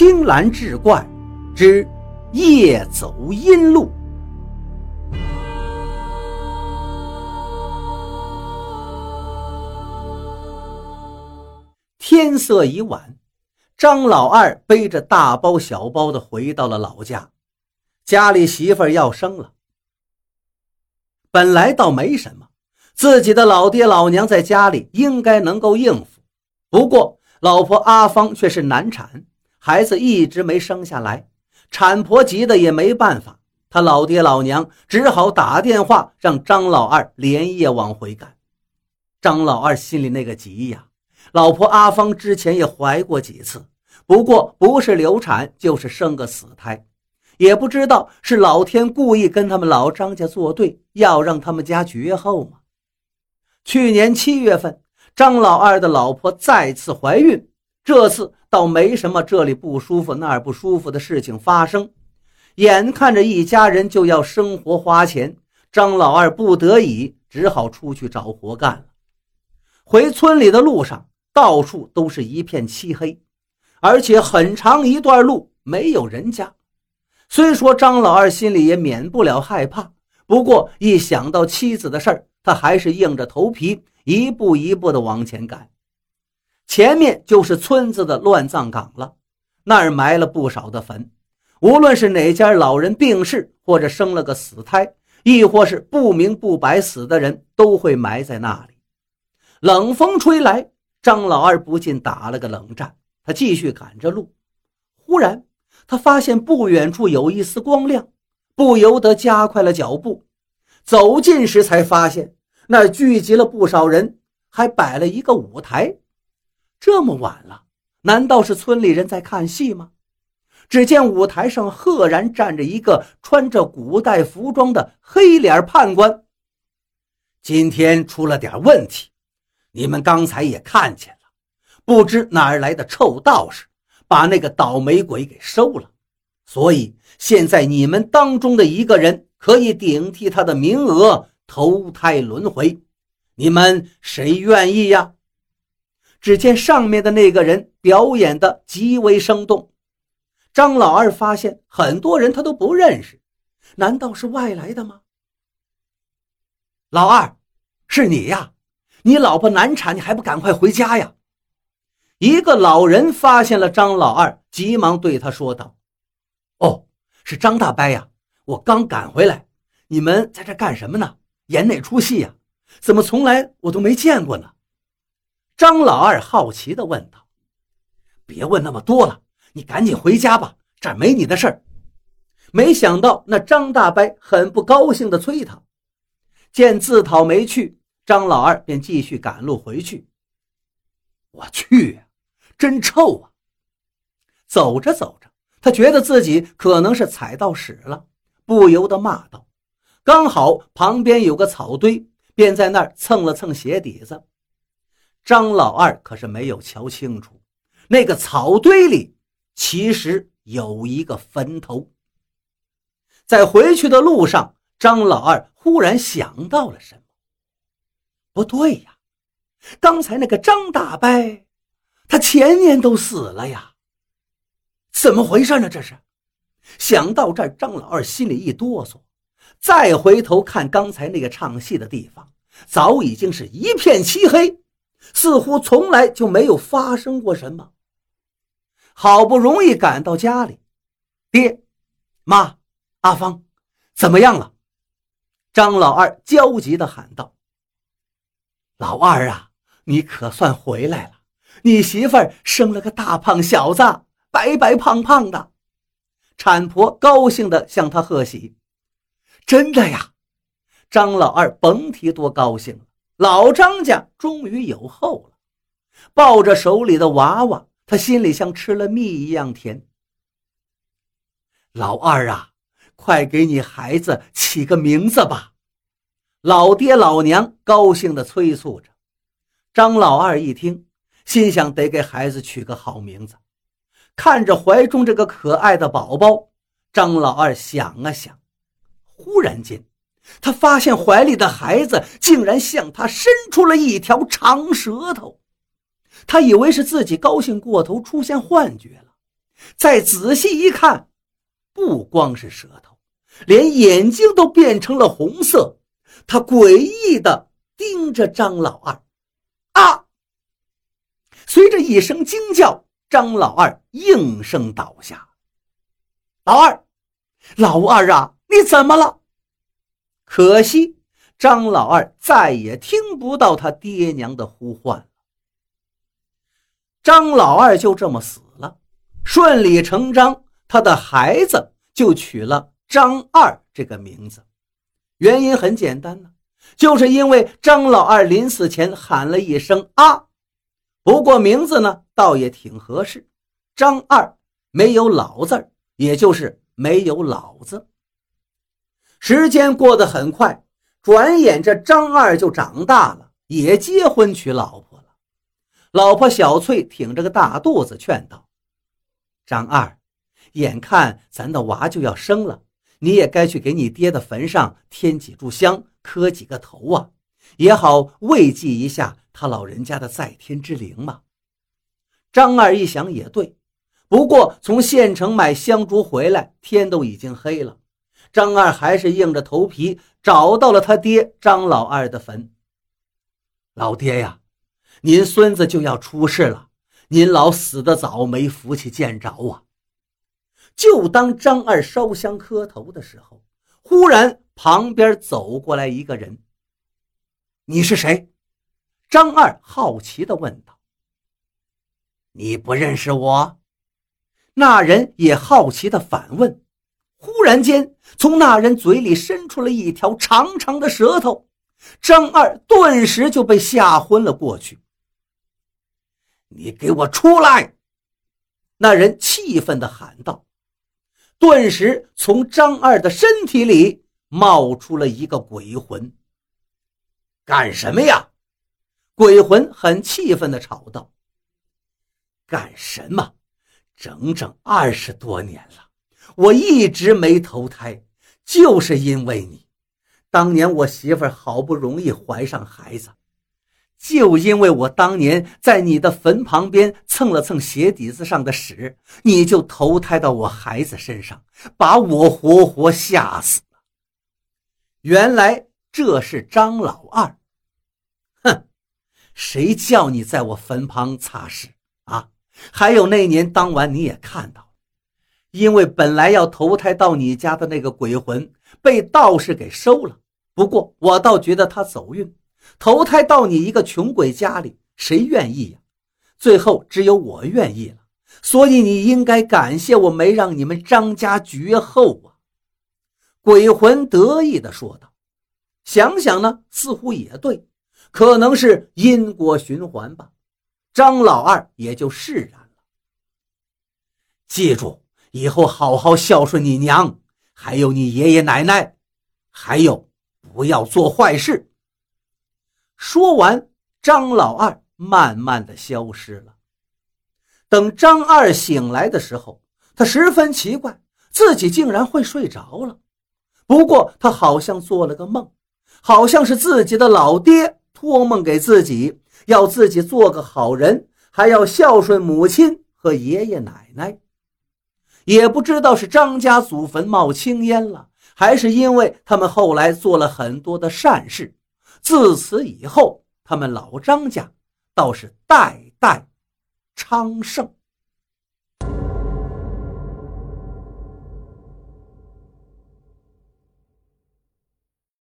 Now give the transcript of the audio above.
青蓝志怪之夜走阴路。天色已晚，张老二背着大包小包的回到了老家。家里媳妇要生了，本来倒没什么，自己的老爹老娘在家里应该能够应付。不过，老婆阿芳却是难产。孩子一直没生下来，产婆急得也没办法，他老爹老娘只好打电话让张老二连夜往回赶。张老二心里那个急呀！老婆阿芳之前也怀过几次，不过不是流产就是生个死胎，也不知道是老天故意跟他们老张家作对，要让他们家绝后吗？去年七月份，张老二的老婆再次怀孕。这次倒没什么这里不舒服那儿不舒服的事情发生，眼看着一家人就要生活花钱，张老二不得已只好出去找活干了。回村里的路上，到处都是一片漆黑，而且很长一段路没有人家。虽说张老二心里也免不了害怕，不过一想到妻子的事儿，他还是硬着头皮一步一步地往前赶。前面就是村子的乱葬岗了，那儿埋了不少的坟。无论是哪家老人病逝，或者生了个死胎，亦或是不明不白死的人，都会埋在那里。冷风吹来，张老二不禁打了个冷战。他继续赶着路，忽然他发现不远处有一丝光亮，不由得加快了脚步。走近时才发现，那聚集了不少人，还摆了一个舞台。这么晚了，难道是村里人在看戏吗？只见舞台上赫然站着一个穿着古代服装的黑脸判官。今天出了点问题，你们刚才也看见了，不知哪儿来的臭道士，把那个倒霉鬼给收了。所以现在你们当中的一个人可以顶替他的名额投胎轮回，你们谁愿意呀？只见上面的那个人表演的极为生动，张老二发现很多人他都不认识，难道是外来的吗？老二，是你呀？你老婆难产，你还不赶快回家呀？一个老人发现了张老二，急忙对他说道：“哦，是张大伯呀，我刚赶回来，你们在这干什么呢？演哪出戏呀？怎么从来我都没见过呢？”张老二好奇地问道：“别问那么多了，你赶紧回家吧，这儿没你的事儿。”没想到那张大伯很不高兴地催他，见自讨没趣，张老二便继续赶路回去。我去，真臭啊！走着走着，他觉得自己可能是踩到屎了，不由得骂道：“刚好旁边有个草堆，便在那儿蹭了蹭鞋底子。”张老二可是没有瞧清楚，那个草堆里其实有一个坟头。在回去的路上，张老二忽然想到了什么。不对呀，刚才那个张大伯，他前年都死了呀。怎么回事呢？这是。想到这儿，张老二心里一哆嗦，再回头看刚才那个唱戏的地方，早已经是一片漆黑。似乎从来就没有发生过什么。好不容易赶到家里，爹、妈、阿芳，怎么样了？张老二焦急地喊道：“老二啊，你可算回来了！你媳妇儿生了个大胖小子，白白胖胖的。”产婆高兴地向他贺喜：“真的呀！”张老二甭提多高兴了。老张家终于有后了，抱着手里的娃娃，他心里像吃了蜜一样甜。老二啊，快给你孩子起个名字吧！老爹老娘高兴地催促着。张老二一听，心想得给孩子取个好名字。看着怀中这个可爱的宝宝，张老二想啊想，忽然间。他发现怀里的孩子竟然向他伸出了一条长舌头，他以为是自己高兴过头出现幻觉了，再仔细一看，不光是舌头，连眼睛都变成了红色。他诡异的盯着张老二，啊！随着一声惊叫，张老二应声倒下。老二，老二啊，你怎么了？可惜，张老二再也听不到他爹娘的呼唤了。张老二就这么死了，顺理成章，他的孩子就取了张二这个名字。原因很简单呢，就是因为张老二临死前喊了一声“啊”，不过名字呢倒也挺合适，张二没有“老”字也就是没有老子。时间过得很快，转眼这张二就长大了，也结婚娶老婆了。老婆小翠挺着个大肚子，劝道：“张二，眼看咱的娃就要生了，你也该去给你爹的坟上添几炷香，磕几个头啊，也好慰藉一下他老人家的在天之灵嘛。”张二一想也对，不过从县城买香烛回来，天都已经黑了。张二还是硬着头皮找到了他爹张老二的坟。老爹呀，您孙子就要出事了，您老死得早，没福气见着啊！就当张二烧香磕头的时候，忽然旁边走过来一个人。你是谁？张二好奇地问道。你不认识我？那人也好奇地反问。忽然间，从那人嘴里伸出了一条长长的舌头，张二顿时就被吓昏了过去。你给我出来！那人气愤地喊道。顿时，从张二的身体里冒出了一个鬼魂。干什么呀？鬼魂很气愤地吵道：“干什么？整整二十多年了。”我一直没投胎，就是因为你。当年我媳妇好不容易怀上孩子，就因为我当年在你的坟旁边蹭了蹭鞋底子上的屎，你就投胎到我孩子身上，把我活活吓死。原来这是张老二。哼，谁叫你在我坟旁擦屎啊？还有那年当晚你也看到。因为本来要投胎到你家的那个鬼魂被道士给收了，不过我倒觉得他走运，投胎到你一个穷鬼家里，谁愿意呀？最后只有我愿意了，所以你应该感谢我没让你们张家绝后啊！鬼魂得意地说道。想想呢，似乎也对，可能是因果循环吧。张老二也就释然了。记住。以后好好孝顺你娘，还有你爷爷奶奶，还有不要做坏事。说完，张老二慢慢的消失了。等张二醒来的时候，他十分奇怪，自己竟然会睡着了。不过他好像做了个梦，好像是自己的老爹托梦给自己，要自己做个好人，还要孝顺母亲和爷爷奶奶。也不知道是张家祖坟冒青烟了，还是因为他们后来做了很多的善事，自此以后，他们老张家倒是代代昌盛。